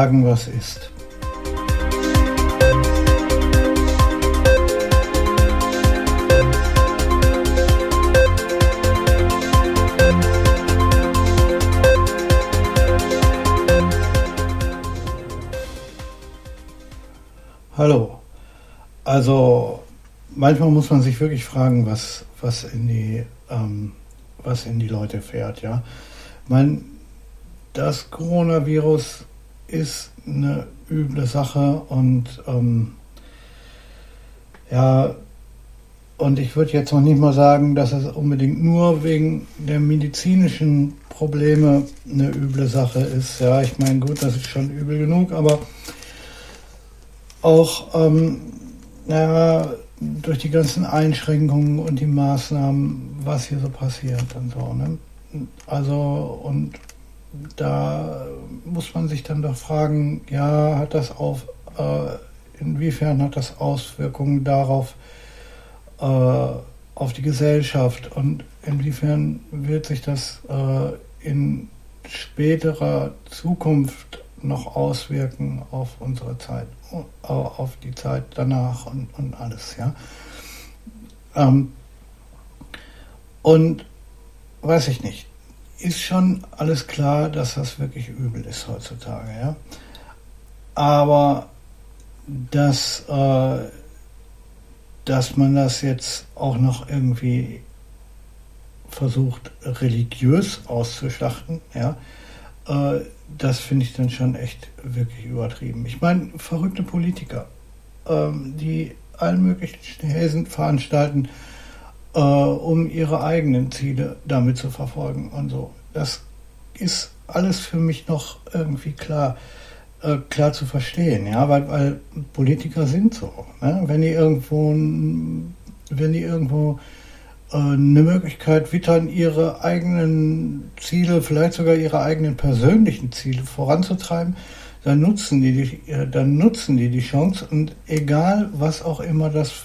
sagen, was ist. Hallo. Also manchmal muss man sich wirklich fragen, was, was, in, die, ähm, was in die Leute fährt. Ja? Ich das Coronavirus ist eine üble Sache und ähm, ja, und ich würde jetzt noch nicht mal sagen, dass es unbedingt nur wegen der medizinischen Probleme eine üble Sache ist. Ja, ich meine, gut, das ist schon übel genug, aber auch ähm, ja, durch die ganzen Einschränkungen und die Maßnahmen, was hier so passiert und so. Ne? Also und da muss man sich dann doch fragen, ja, hat das auf, äh, inwiefern hat das Auswirkungen darauf, äh, auf die Gesellschaft und inwiefern wird sich das äh, in späterer Zukunft noch auswirken auf unsere Zeit, auf die Zeit danach und, und alles, ja. Ähm, und weiß ich nicht, ist schon alles klar, dass das wirklich übel ist heutzutage, ja. Aber dass, äh, dass man das jetzt auch noch irgendwie versucht, religiös auszuschlachten, ja, äh, das finde ich dann schon echt wirklich übertrieben. Ich meine, verrückte Politiker, ähm, die allen möglichen Häsen veranstalten, äh, um ihre eigenen Ziele damit zu verfolgen und so. Das ist alles für mich noch irgendwie klar, äh, klar zu verstehen, ja, weil, weil Politiker sind so. Ne? Wenn die irgendwo, wenn die irgendwo äh, eine Möglichkeit wittern, ihre eigenen Ziele, vielleicht sogar ihre eigenen persönlichen Ziele voranzutreiben, dann nutzen die, die äh, dann nutzen die die Chance und egal was auch immer das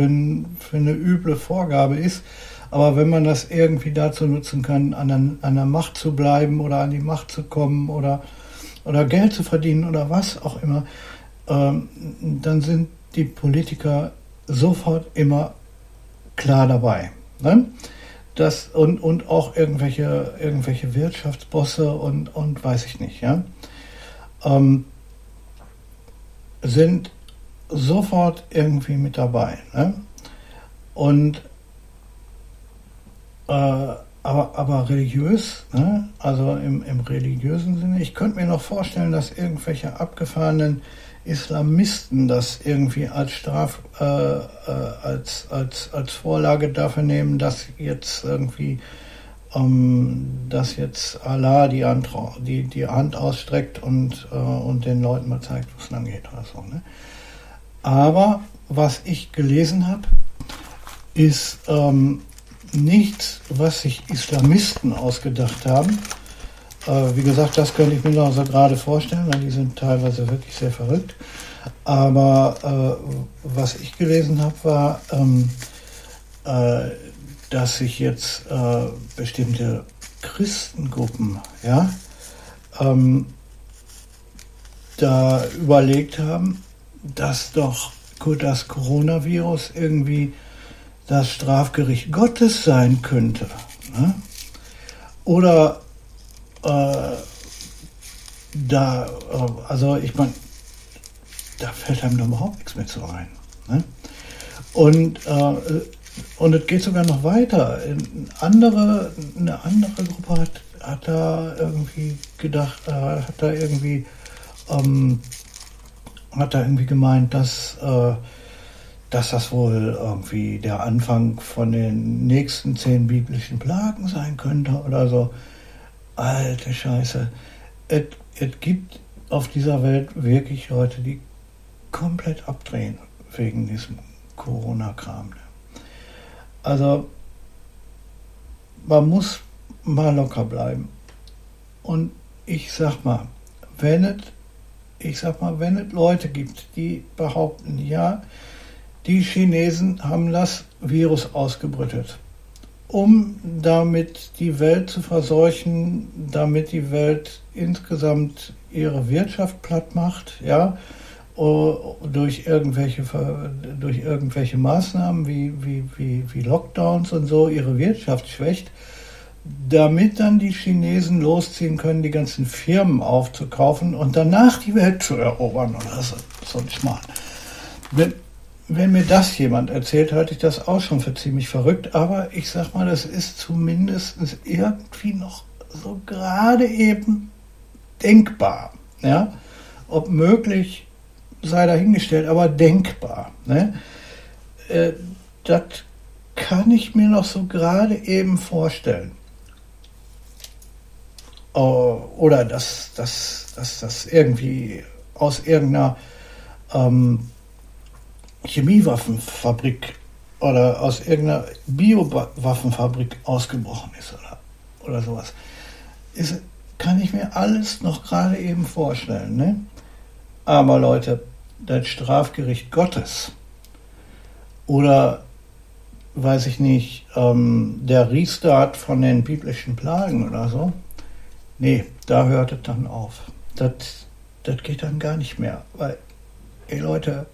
für, für eine üble Vorgabe ist, aber wenn man das irgendwie dazu nutzen kann, an der, an der Macht zu bleiben oder an die Macht zu kommen oder, oder Geld zu verdienen oder was auch immer, ähm, dann sind die Politiker sofort immer klar dabei. Ne? Das, und, und auch irgendwelche, irgendwelche Wirtschaftsbosse und, und weiß ich nicht, ja, ähm, sind sofort irgendwie mit dabei. Ne? Und äh, aber, aber religiös, ne? also im, im religiösen Sinne, ich könnte mir noch vorstellen, dass irgendwelche abgefahrenen Islamisten das irgendwie als Straf, äh, äh, als, als, als Vorlage dafür nehmen, dass jetzt irgendwie, ähm, dass jetzt Allah die Hand, die, die Hand ausstreckt und, äh, und den Leuten mal zeigt, wo es lang geht oder so. Ne? Aber was ich gelesen habe, ist ähm, nichts, was sich Islamisten ausgedacht haben, äh, wie gesagt, das könnte ich mir noch so gerade vorstellen, weil die sind teilweise wirklich sehr verrückt. Aber äh, was ich gelesen habe, war, ähm, äh, dass sich jetzt äh, bestimmte Christengruppen, ja, ähm, da überlegt haben, dass doch das Coronavirus irgendwie das Strafgericht Gottes sein könnte. Ne? Oder äh, da, äh, also ich meine, da fällt einem doch überhaupt nichts mehr zu ein. Ne? Und, äh, und es geht sogar noch weiter. Eine andere, eine andere Gruppe hat, hat da irgendwie gedacht, äh, hat da irgendwie, ähm, hat da irgendwie gemeint, dass, äh, dass das wohl irgendwie der Anfang von den nächsten zehn biblischen Plagen sein könnte oder so. Alte Scheiße. Es, gibt auf dieser Welt wirklich Leute, die komplett abdrehen wegen diesem Corona-Kram. Also man muss mal locker bleiben. Und ich sag mal, wenn es, ich sag mal, wenn es Leute gibt, die behaupten, ja, die Chinesen haben das Virus ausgebrütet um damit die Welt zu verseuchen, damit die Welt insgesamt ihre Wirtschaft platt macht, ja, durch irgendwelche, durch irgendwelche Maßnahmen wie, wie, wie, wie Lockdowns und so ihre Wirtschaft schwächt, damit dann die Chinesen losziehen können, die ganzen Firmen aufzukaufen und danach die Welt zu erobern oder so, so ein Schmarrn. Wenn, wenn mir das jemand erzählt, halte ich das auch schon für ziemlich verrückt, aber ich sag mal, das ist zumindest irgendwie noch so gerade eben denkbar. Ja? Ob möglich, sei dahingestellt, aber denkbar. Ne? Äh, das kann ich mir noch so gerade eben vorstellen. Oh, oder dass, dass, dass das irgendwie aus irgendeiner ähm, Chemiewaffenfabrik oder aus irgendeiner Biowaffenfabrik ausgebrochen ist oder, oder sowas. Ist, kann ich mir alles noch gerade eben vorstellen. Ne? Aber Leute, das Strafgericht Gottes oder weiß ich nicht, ähm, der Restart von den biblischen Plagen oder so, nee, da hört es dann auf. Das, das geht dann gar nicht mehr. Weil, ey Leute,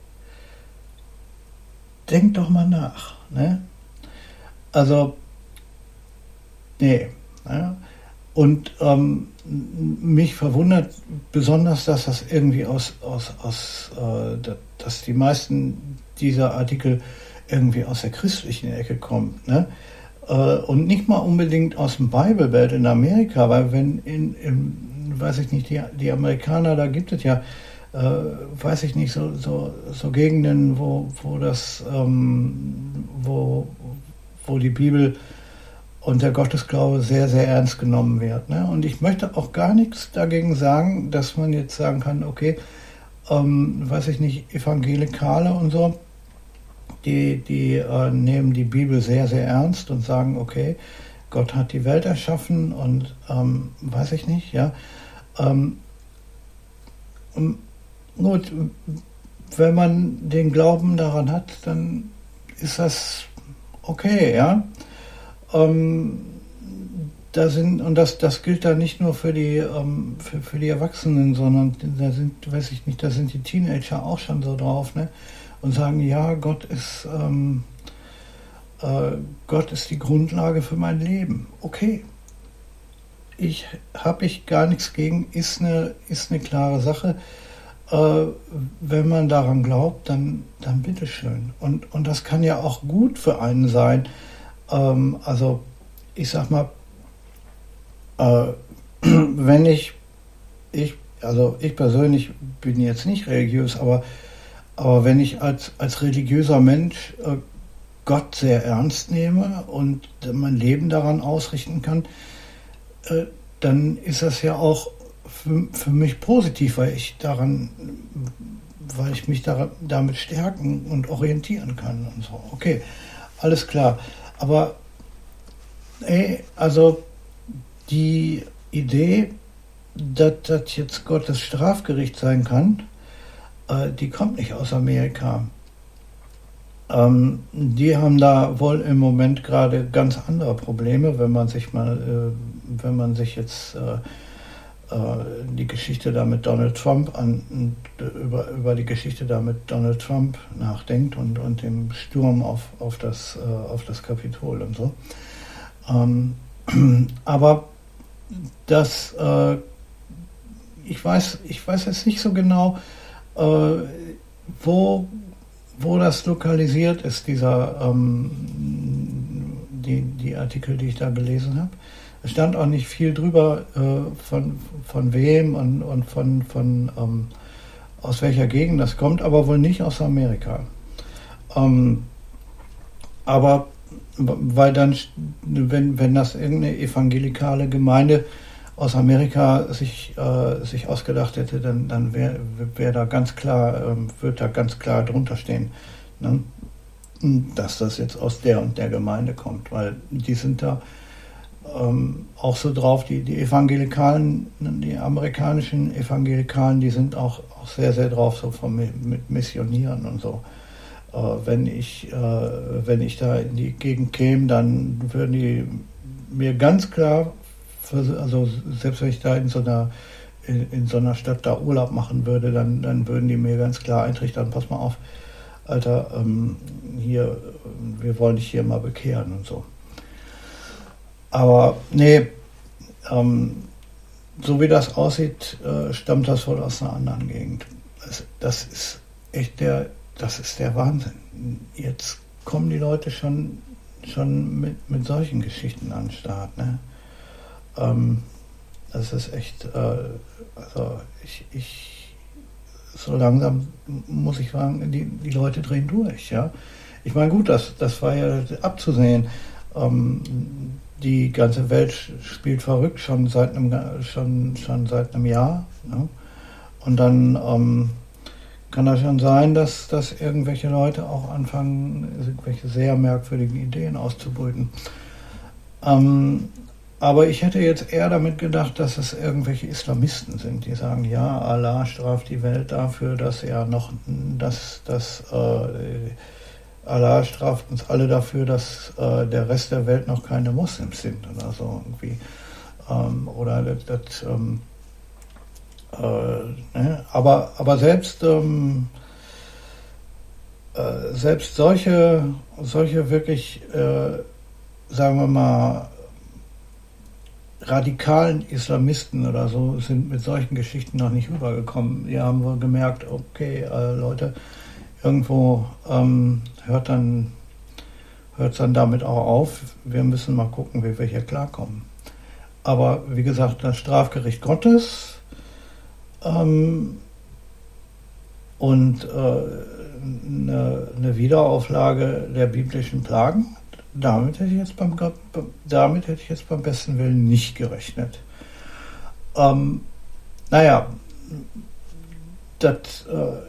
denkt doch mal nach. Ne? Also, nee. Ne? Und ähm, mich verwundert besonders, dass das irgendwie aus, aus, aus äh, dass die meisten dieser Artikel irgendwie aus der christlichen Ecke kommen. Ne? Äh, und nicht mal unbedingt aus dem Bible Belt in Amerika, weil wenn in, in weiß ich nicht, die, die Amerikaner, da gibt es ja, äh, weiß ich nicht, so, so, so Gegenden, wo, wo das, ähm, wo, wo die Bibel und der Gottesglaube sehr, sehr ernst genommen wird. Ne? Und ich möchte auch gar nichts dagegen sagen, dass man jetzt sagen kann, okay, ähm, weiß ich nicht, Evangelikale und so, die, die äh, nehmen die Bibel sehr, sehr ernst und sagen, okay, Gott hat die Welt erschaffen und ähm, weiß ich nicht, ja. Ähm, gut, wenn man den Glauben daran hat, dann ist das okay, ja. Ähm, da sind, und das, das gilt da nicht nur für die, ähm, für, für die Erwachsenen, sondern da sind, weiß ich nicht, da sind die Teenager auch schon so drauf, ne? Und sagen, ja, Gott ist, ähm, äh, Gott ist die Grundlage für mein Leben. Okay. Ich habe ich gar nichts gegen, ist eine, ist eine klare Sache. Äh, wenn man daran glaubt, dann, dann bitteschön. Und, und das kann ja auch gut für einen sein, ähm, also ich sag mal, äh, wenn ich, ich, also ich persönlich bin jetzt nicht religiös, aber, aber wenn ich als, als religiöser Mensch äh, Gott sehr ernst nehme und mein Leben daran ausrichten kann, äh, dann ist das ja auch für, für mich positiv, weil ich daran, weil ich mich daran, damit stärken und orientieren kann und so. Okay, alles klar. Aber ey, also die Idee, dass das jetzt Gottes Strafgericht sein kann, äh, die kommt nicht aus Amerika. Ähm, die haben da wohl im Moment gerade ganz andere Probleme, wenn man sich mal, äh, wenn man sich jetzt äh, äh, die Geschichte da mit Donald Trump an, über, über die Geschichte da mit Donald Trump nachdenkt und, und dem Sturm auf, auf, das, äh, auf das Kapitol und so. Ähm, aber das, äh, ich, weiß, ich weiß jetzt nicht so genau, wo, wo das lokalisiert ist, dieser, ähm, die, die Artikel, die ich da gelesen habe. Es stand auch nicht viel drüber, äh, von, von wem und, und von, von ähm, aus welcher Gegend das kommt, aber wohl nicht aus Amerika. Ähm, aber weil dann, wenn, wenn das irgendeine evangelikale Gemeinde aus Amerika sich, äh, sich ausgedacht hätte, dann, dann wäre wär da ganz klar, ähm, wird da ganz klar drunter stehen, ne? dass das jetzt aus der und der Gemeinde kommt, weil die sind da ähm, auch so drauf, die, die Evangelikalen, die amerikanischen Evangelikalen, die sind auch, auch sehr, sehr drauf, so von, mit Missionieren und so. äh, wenn ich, äh, wenn ich da in die Gegend käme, dann würden die mir ganz klar, also selbst wenn ich da in so einer in, in, so einer Stadt da Urlaub machen würde, dann, dann würden die mir ganz klar eintrichtern, pass mal auf, Alter, ähm, hier, wir wollen dich hier mal bekehren und so. Aber nee, ähm, so wie das aussieht, äh, stammt das wohl aus einer anderen Gegend. Das, das, ist echt der, das ist der Wahnsinn. Jetzt kommen die Leute schon, schon mit, mit solchen Geschichten an den Start. Ne? Ähm, das ist echt, äh, also ich, ich, so langsam muss ich sagen, die, die Leute drehen durch, ja. Ich meine, gut, das, das war ja abzusehen. Ähm, die ganze Welt spielt verrückt schon seit einem, schon, schon seit einem Jahr. Ne? Und dann ähm, kann das schon sein, dass, dass irgendwelche Leute auch anfangen, irgendwelche sehr merkwürdigen Ideen auszubrüten. Ähm, aber ich hätte jetzt eher damit gedacht, dass es irgendwelche Islamisten sind, die sagen, ja, Allah straft die Welt dafür, dass er noch, dass, dass äh, Allah straft uns alle dafür, dass äh, der Rest der Welt noch keine Moslems sind oder so irgendwie. Ähm, oder das, das ähm, äh, ne? aber, aber selbst, ähm, äh, selbst solche, solche wirklich, äh, sagen wir mal, radikalen Islamisten oder so sind mit solchen Geschichten noch nicht rübergekommen. Die haben wohl gemerkt, okay, äh, Leute, irgendwo ähm, hört dann hört es dann damit auch auf. Wir müssen mal gucken, wie wir hier klarkommen. Aber wie gesagt, das Strafgericht Gottes ähm, und äh, eine, eine, Wiederauflage der biblischen Plagen, damit hätte ich jetzt beim, damit hätte ich jetzt beim besten Willen nicht gerechnet. Ähm, naja, das äh,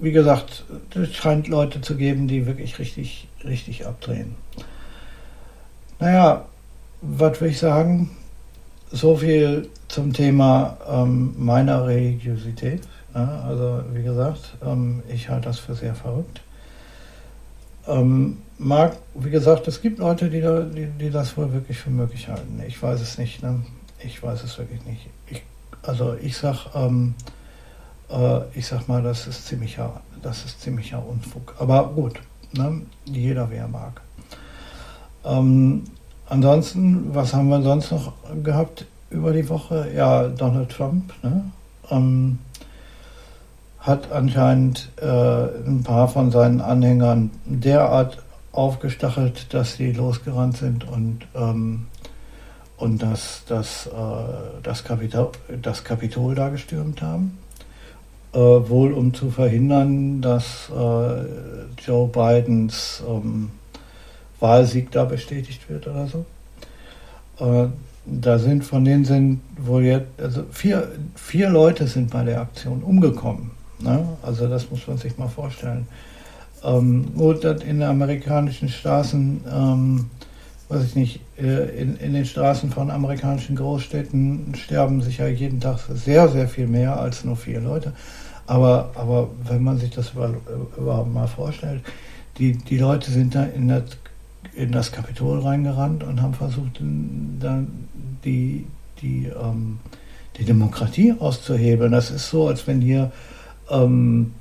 wie gesagt, es scheint Leute zu geben, die wirklich richtig, richtig abdrehen. Naja, was will ich sagen? So viel zum Thema ähm, meiner Religiosität. Ja, also wie gesagt, ähm, ich halte das für sehr verrückt. Ähm, mag, wie gesagt, es gibt Leute, die, da, die, die, das wohl wirklich für möglich halten. Ich weiß es nicht. Ne? Ich weiß es wirklich nicht. Ich, also ich sag, ähm, äh, ich sag mal, das ist ziemlicher, das ist ziemlicher Unfug. Aber gut, ne? jeder wie er mag. Ähm, ansonsten, was haben wir sonst noch gehabt über die Woche? Ja, Donald Trump ne? ähm, hat anscheinend äh, ein paar von seinen Anhängern derart aufgestachelt, dass sie losgerannt sind und, ähm, und das, das, äh, das, Kapitol, das Kapitol da gestürmt haben äh, wohl um zu verhindern, dass äh, Joe Bidens ähm, Wahlsieg da bestätigt wird oder so. Äh, da sind von denen sind wohl jetzt, also vier, vier Leute sind bei der Aktion umgekommen. Ne? Also das muss man sich mal vorstellen. Ähm, gut, in den amerikanischen Straßen, ähm, weiß ich nicht, äh, in, in den Straßen von amerikanischen Großstädten sterben sicher jeden Tag sehr, sehr viel mehr als nur vier Leute. Aber, aber wenn man sich das überhaupt mal vorstellt, die, die Leute sind da in das, in das Kapitol reingerannt und haben versucht, dann die, die, ähm, die Demokratie auszuhebeln. Das ist so, als wenn hier, ähm,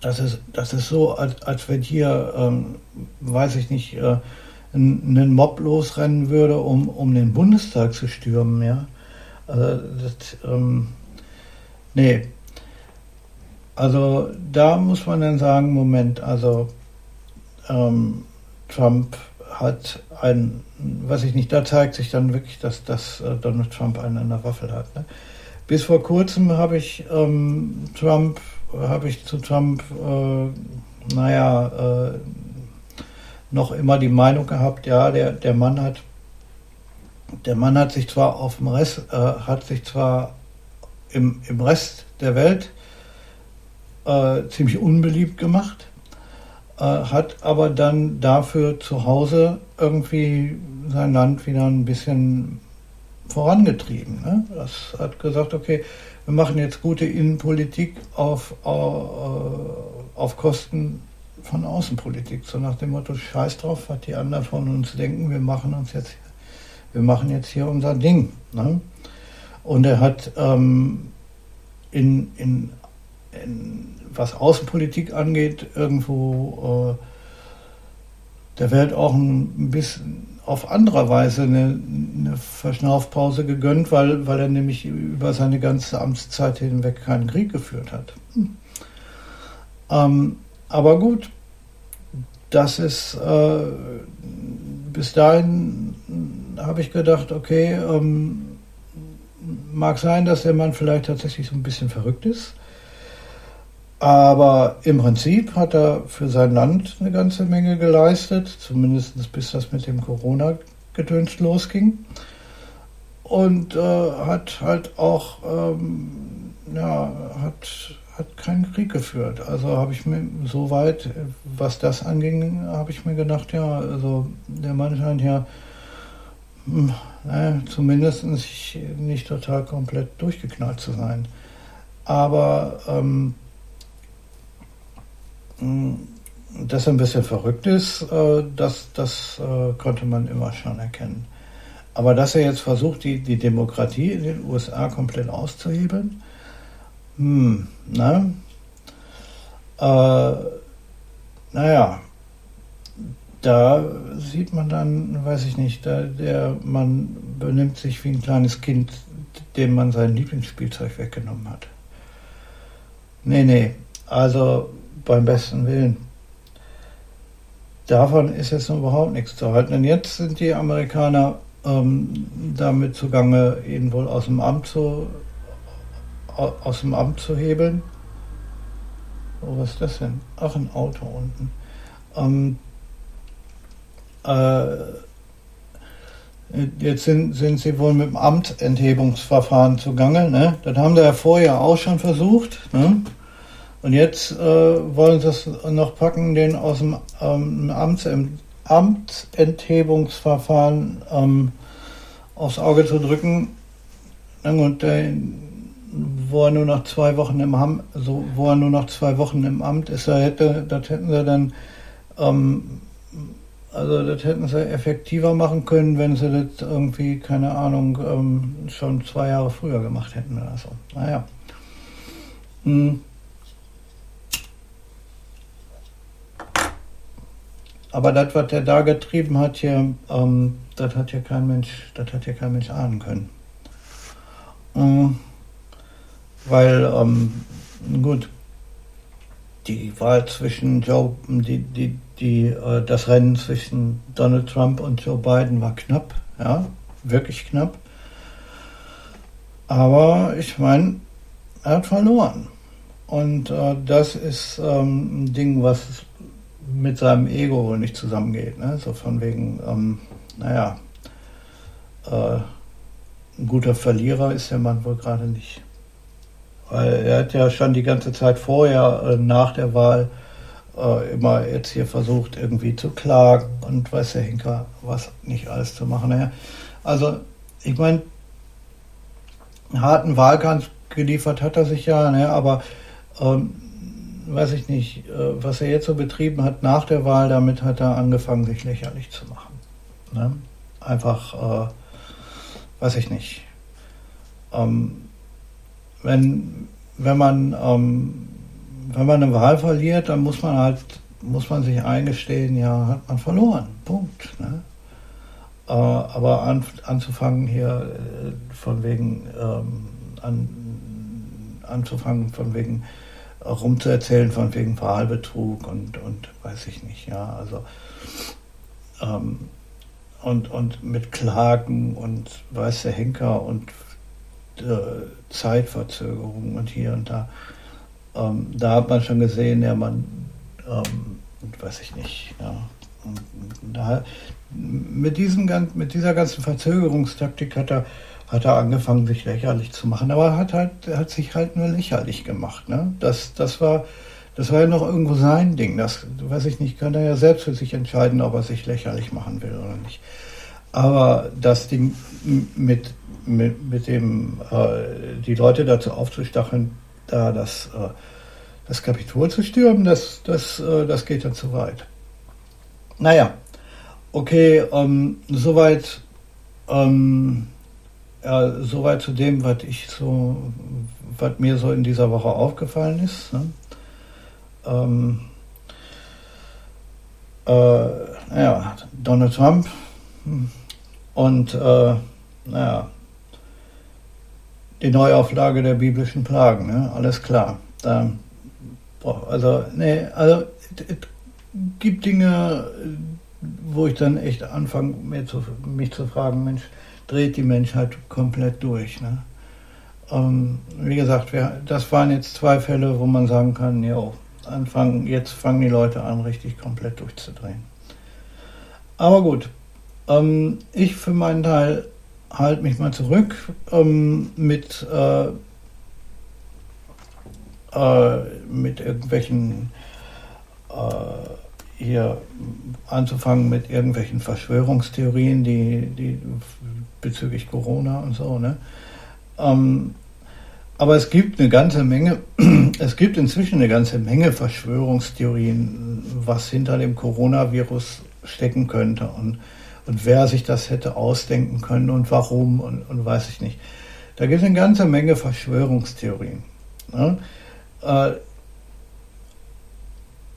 das, ist, das ist so, als, als wenn hier, ähm, weiß ich nicht, äh, ein, ein Mob losrennen würde, um, um den Bundestag zu stürmen. Ja? Also das, ähm, nee, also da muss man dann sagen, Moment, also ähm, Trump hat ein, was ich nicht, da zeigt sich dann wirklich, dass, dass äh, Donald Trump einen an der Waffel hat. Ne? Bis vor kurzem habe ich ähm, Trump, habe ich zu Trump, äh, naja, äh, noch immer die Meinung gehabt, ja, der, der Mann hat, der Mann hat sich zwar auf dem Rest, äh, hat sich zwar im, im Rest der Welt äh, ziemlich unbeliebt gemacht, äh, hat aber dann dafür zu Hause irgendwie sein Land wieder ein bisschen vorangetrieben. Ne? Das hat gesagt, okay, wir machen jetzt gute Innenpolitik auf, auf, auf Kosten von Außenpolitik, so nach dem Motto, scheiß drauf, was die anderen von uns denken, wir machen uns jetzt, wir machen jetzt hier unser Ding. Ne? Und er hat ähm, in, in, in, was Außenpolitik angeht, irgendwo äh, der Welt auch ein bisschen auf anderer Weise eine, eine Verschnaufpause gegönnt, weil, weil er nämlich über seine ganze Amtszeit hinweg keinen Krieg geführt hat. Hm. Ähm, aber gut, das ist äh, bis dahin habe ich gedacht, okay, ähm, mag sein, dass der Mann vielleicht tatsächlich so ein bisschen verrückt ist. Aber im Prinzip hat er für sein Land eine ganze Menge geleistet, zumindest bis das mit dem Corona-Gedöns losging. Und äh, hat halt auch, ähm, ja, hat, hat keinen Krieg geführt. Also habe ich mir soweit, was das anging, habe ich mir gedacht, ja, also der Mann scheint ja hm, naja, zumindest nicht, nicht total komplett durchgeknallt zu sein. Aber ähm, dass er ein bisschen verrückt ist, äh, das, das äh, konnte man immer schon erkennen. Aber dass er jetzt versucht, die, die Demokratie in den USA komplett auszuhebeln, hm, na, äh, naja, da sieht man dann, weiß ich nicht, da, der man benimmt sich wie ein kleines Kind, dem man sein Lieblingsspielzeug weggenommen hat. Nee, nee, also beim besten Willen. Davon ist jetzt noch überhaupt nichts zu halten. Und jetzt sind die Amerikaner ähm, damit zugange, ihn wohl aus dem Amt zu, aus dem Amt zu hebeln. Oh, was ist das denn? Ach, ein Auto unten. Ähm, äh, jetzt sind, sind sie wohl mit dem Amtenthebungsverfahren zugange. Ne? Das haben sie ja vorher auch schon versucht. Ne? Und jetzt äh, wollen sie es noch packen, den aus dem ähm, Amts Amtsenthebungsverfahren ähm, aufs Auge zu drücken. Und äh, wo er nur noch zwei Wochen im Amt, so, wo er nur noch zwei Wochen im Amt ist, da hätte, das hätten sie dann, ähm, also das hätten sie effektiver machen können, wenn sie das irgendwie, keine Ahnung, ähm, schon zwei Jahre früher gemacht hätten oder so. Naja. Hm. Aber das, was er da getrieben hat hier, ähm, das hat ja kein Mensch, das hat ja kein Mensch ahnen können. Ähm, weil, ähm, gut, die Wahl zwischen Joe, die, die, die, äh, das Rennen zwischen Donald Trump und Joe Biden war knapp, ja, wirklich knapp. Aber ich meine, er hat verloren. Und äh, das ist ähm, ein Ding, was mit seinem Ego wohl nicht zusammengeht. Ne? So von wegen, ähm, naja, äh, ein guter Verlierer ist der Mann wohl gerade nicht. Weil er hat ja schon die ganze Zeit vorher, äh, nach der Wahl, äh, immer jetzt hier versucht, irgendwie zu klagen und weiß der Henker, was nicht alles zu machen. Naja, also, ich meine, einen harten Wahlkampf geliefert hat er sich ja, ne? aber ähm, weiß ich nicht, äh, was er jetzt so betrieben hat nach der Wahl, damit hat er angefangen, sich lächerlich zu machen. Ne? Einfach, äh, weiß ich nicht. Ähm, wenn, wenn man, ähm, wenn man eine Wahl verliert, dann muss man halt, muss man sich eingestehen, ja, hat man verloren. Punkt. Ne? Äh, aber an, anzufangen hier äh, von wegen, ähm, an, anzufangen von wegen, rumzuerzählen von wegen Wahlbetrug und, und weiß ich nicht, ja, also ähm, und, und mit Klagen und weiß der Henker und äh, Zeitverzögerung und hier und da. Ähm, da hat man schon gesehen, ja, man, ähm, weiß ich nicht, ja. Und da, mit, diesem, mit dieser ganzen Verzögerungstaktik hat er hat er angefangen, sich lächerlich zu machen. Aber er hat halt, er hat sich halt nur lächerlich gemacht. Ne? Das, das war, das war ja noch irgendwo sein Ding. Das, weiß ich nicht, kann er ja selbst für sich entscheiden, ob er sich lächerlich machen will oder nicht. Aber das Ding mit, mit, mit dem, äh, die Leute dazu aufzustacheln, da das äh, das Kapitol zu stürmen, das, das, äh, das geht dann zu weit. Naja, okay, ähm, soweit, ähm, ja, soweit zu dem, was ich so, was mir so in dieser Woche aufgefallen ist. Ne? Ähm, äh, naja, Donald Trump hm, und äh, naja, die Neuauflage der biblischen Plagen, ne? alles klar. Da, also, nee, also es gibt Dinge, wo ich dann echt anfange, mir zu, mich zu fragen, Mensch, dreht die Menschheit komplett durch. Ne? Ähm, wie gesagt, wir, das waren jetzt zwei Fälle, wo man sagen kann, ja, anfangen, jetzt fangen die Leute an, richtig komplett durchzudrehen. Aber gut, ähm, ich für meinen Teil halte mich mal zurück ähm, mit, äh, äh, mit irgendwelchen äh, hier anzufangen mit irgendwelchen Verschwörungstheorien, die, die bezüglich Corona und so. Ne? Ähm, aber es gibt eine ganze Menge, es gibt inzwischen eine ganze Menge Verschwörungstheorien, was hinter dem Coronavirus stecken könnte und, und wer sich das hätte ausdenken können und warum und, und weiß ich nicht. Da gibt es eine ganze Menge Verschwörungstheorien. Ne? Äh,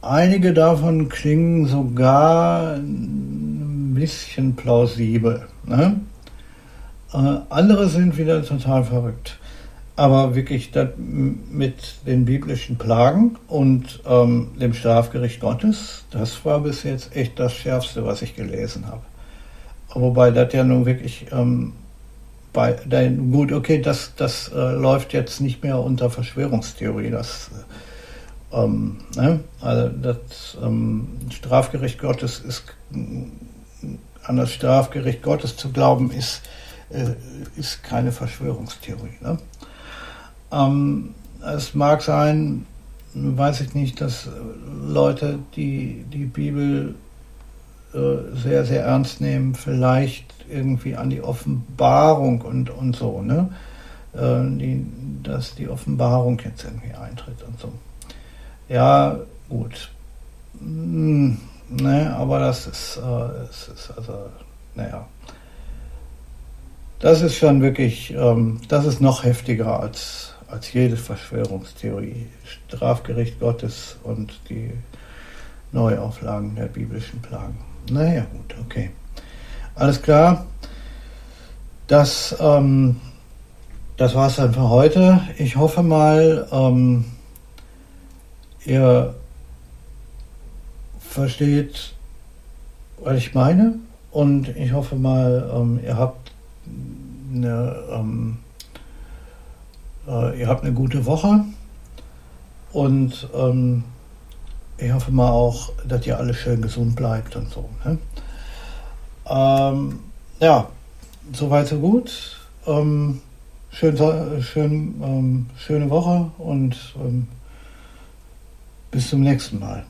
einige davon klingen sogar ein bisschen plausibel. Ne? Äh, andere sind wieder total verrückt. Aber wirklich mit den biblischen Plagen und ähm, dem Strafgericht Gottes, das war bis jetzt echt das Schärfste, was ich gelesen habe. Wobei das ja nun wirklich ähm, bei, dein, gut, okay, das, das äh, läuft jetzt nicht mehr unter Verschwörungstheorie. Das, ähm, ne? Also das ähm, Strafgericht Gottes ist an das Strafgericht Gottes zu glauben, ist, äh, ist keine Verschwörungstheorie. Ne? Ähm, es mag sein, weiß ich nicht, dass Leute, die die Bibel äh, sehr, sehr ernst nehmen, vielleicht irgendwie an die Offenbarung und, und so, ne? Äh, die, dass die Offenbarung jetzt irgendwie eintritt und so. Ja, gut. Hm, ne, aber das ist, äh, das ist also, naja. Das ist schon wirklich, ähm, das ist noch heftiger als, als jede Verschwörungstheorie, Strafgericht Gottes und die Neuauflagen der biblischen Plagen. Naja, gut, okay. Alles klar. Das, ähm, das war es dann für heute. Ich hoffe mal, ähm, ihr versteht, was ich meine. Und ich hoffe mal, ähm, ihr habt eine ähm, äh, ihr habt eine gute Woche und ähm, ich hoffe mal auch, dass ihr alle schön gesund bleibt und so. Ne? Ähm, ja, soweit so gut. Ähm, schön, schön, ähm, schöne Woche und ähm, bis zum nächsten Mal.